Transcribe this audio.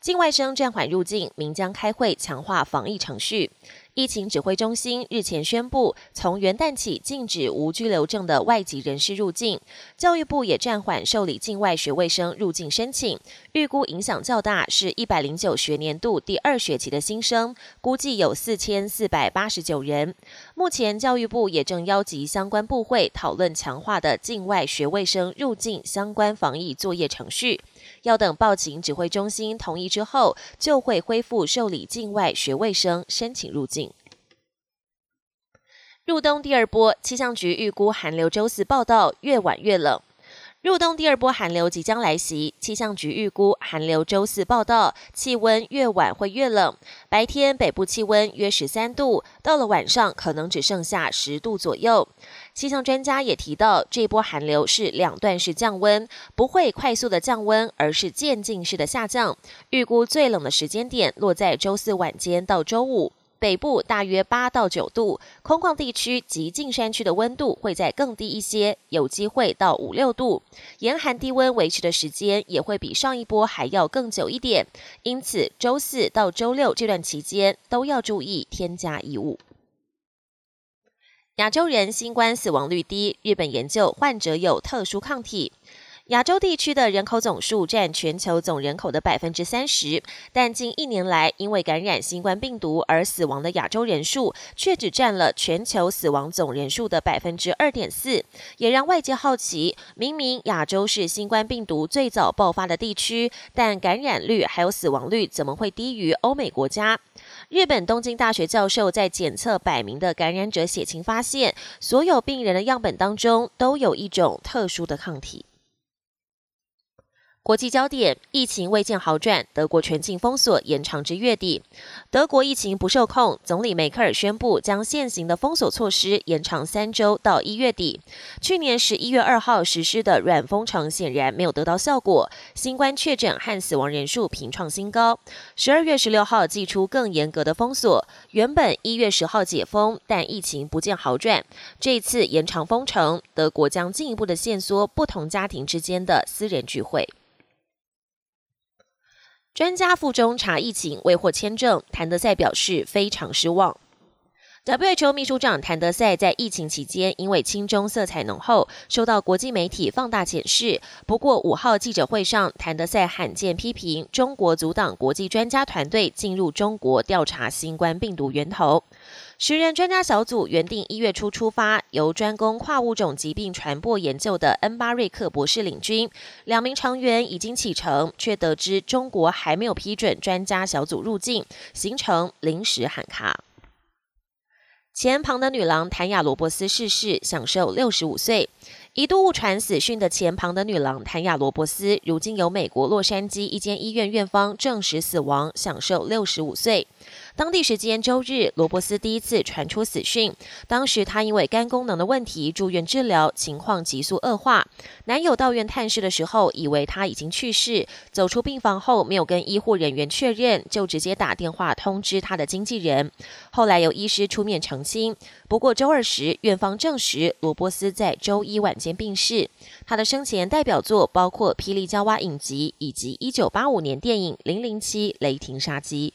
境外生暂缓入境，明将开会强化防疫程序。疫情指挥中心日前宣布，从元旦起禁止无居留证的外籍人士入境。教育部也暂缓受理境外学位生入境申请，预估影响较大，是一百零九学年度第二学期的新生，估计有四千四百八十九人。目前教育部也正邀集相关部会讨论强化的境外学位生入境相关防疫作业程序，要等报警指挥中心同意之后，就会恢复受理境外学位生申请入境。入冬第二波，气象局预估寒流周四报道越晚越冷。入冬第二波寒流即将来袭，气象局预估寒流周四报道气温越晚会越冷。白天北部气温约十三度，到了晚上可能只剩下十度左右。气象专家也提到，这波寒流是两段式降温，不会快速的降温，而是渐进式的下降。预估最冷的时间点落在周四晚间到周五。北部大约八到九度，空旷地区及近山区的温度会在更低一些，有机会到五六度。严寒低温维持的时间也会比上一波还要更久一点，因此周四到周六这段期间都要注意添加衣物。亚洲人新冠死亡率低，日本研究患者有特殊抗体。亚洲地区的人口总数占全球总人口的百分之三十，但近一年来因为感染新冠病毒而死亡的亚洲人数却只占了全球死亡总人数的百分之二点四，也让外界好奇：明明亚洲是新冠病毒最早爆发的地区，但感染率还有死亡率怎么会低于欧美国家？日本东京大学教授在检测百名的感染者血清，发现所有病人的样本当中都有一种特殊的抗体。国际焦点：疫情未见好转，德国全境封锁延长至月底。德国疫情不受控，总理梅克尔宣布将现行的封锁措施延长三周到一月底。去年十一月二号实施的软封城显然没有得到效果，新冠确诊和死亡人数频创新高。十二月十六号祭出更严格的封锁，原本一月十号解封，但疫情不见好转。这一次延长封城，德国将进一步的限缩不同家庭之间的私人聚会。专家赴中查疫情未获签证，谭德赛表示非常失望。WHO 秘书长谭德赛在疫情期间因为亲中色彩浓厚，受到国际媒体放大检视。不过五号记者会上，谭德赛罕见批评中国阻挡国际专家团队进入中国调查新冠病毒源头。十人专家小组原定一月初出发，由专攻跨物种疾病传播研究的恩巴瑞克博士领军。两名成员已经启程，却得知中国还没有批准专家小组入境，行程临时喊卡。前庞德女郎谭雅罗伯斯逝世，享受六十五岁。一度误传死讯的前庞德女郎谭雅罗伯斯，如今由美国洛杉矶一间医院院方证实死亡，享受六十五岁。当地时间周日，罗伯斯第一次传出死讯。当时他因为肝功能的问题住院治疗，情况急速恶化。男友到院探视的时候，以为他已经去世。走出病房后，没有跟医护人员确认，就直接打电话通知他的经纪人。后来由医师出面澄清。不过周二时，院方证实罗伯斯在周一晚间病逝。他的生前代表作包括《霹雳娇娃》影集以及一九八五年电影《零零七雷霆杀机》。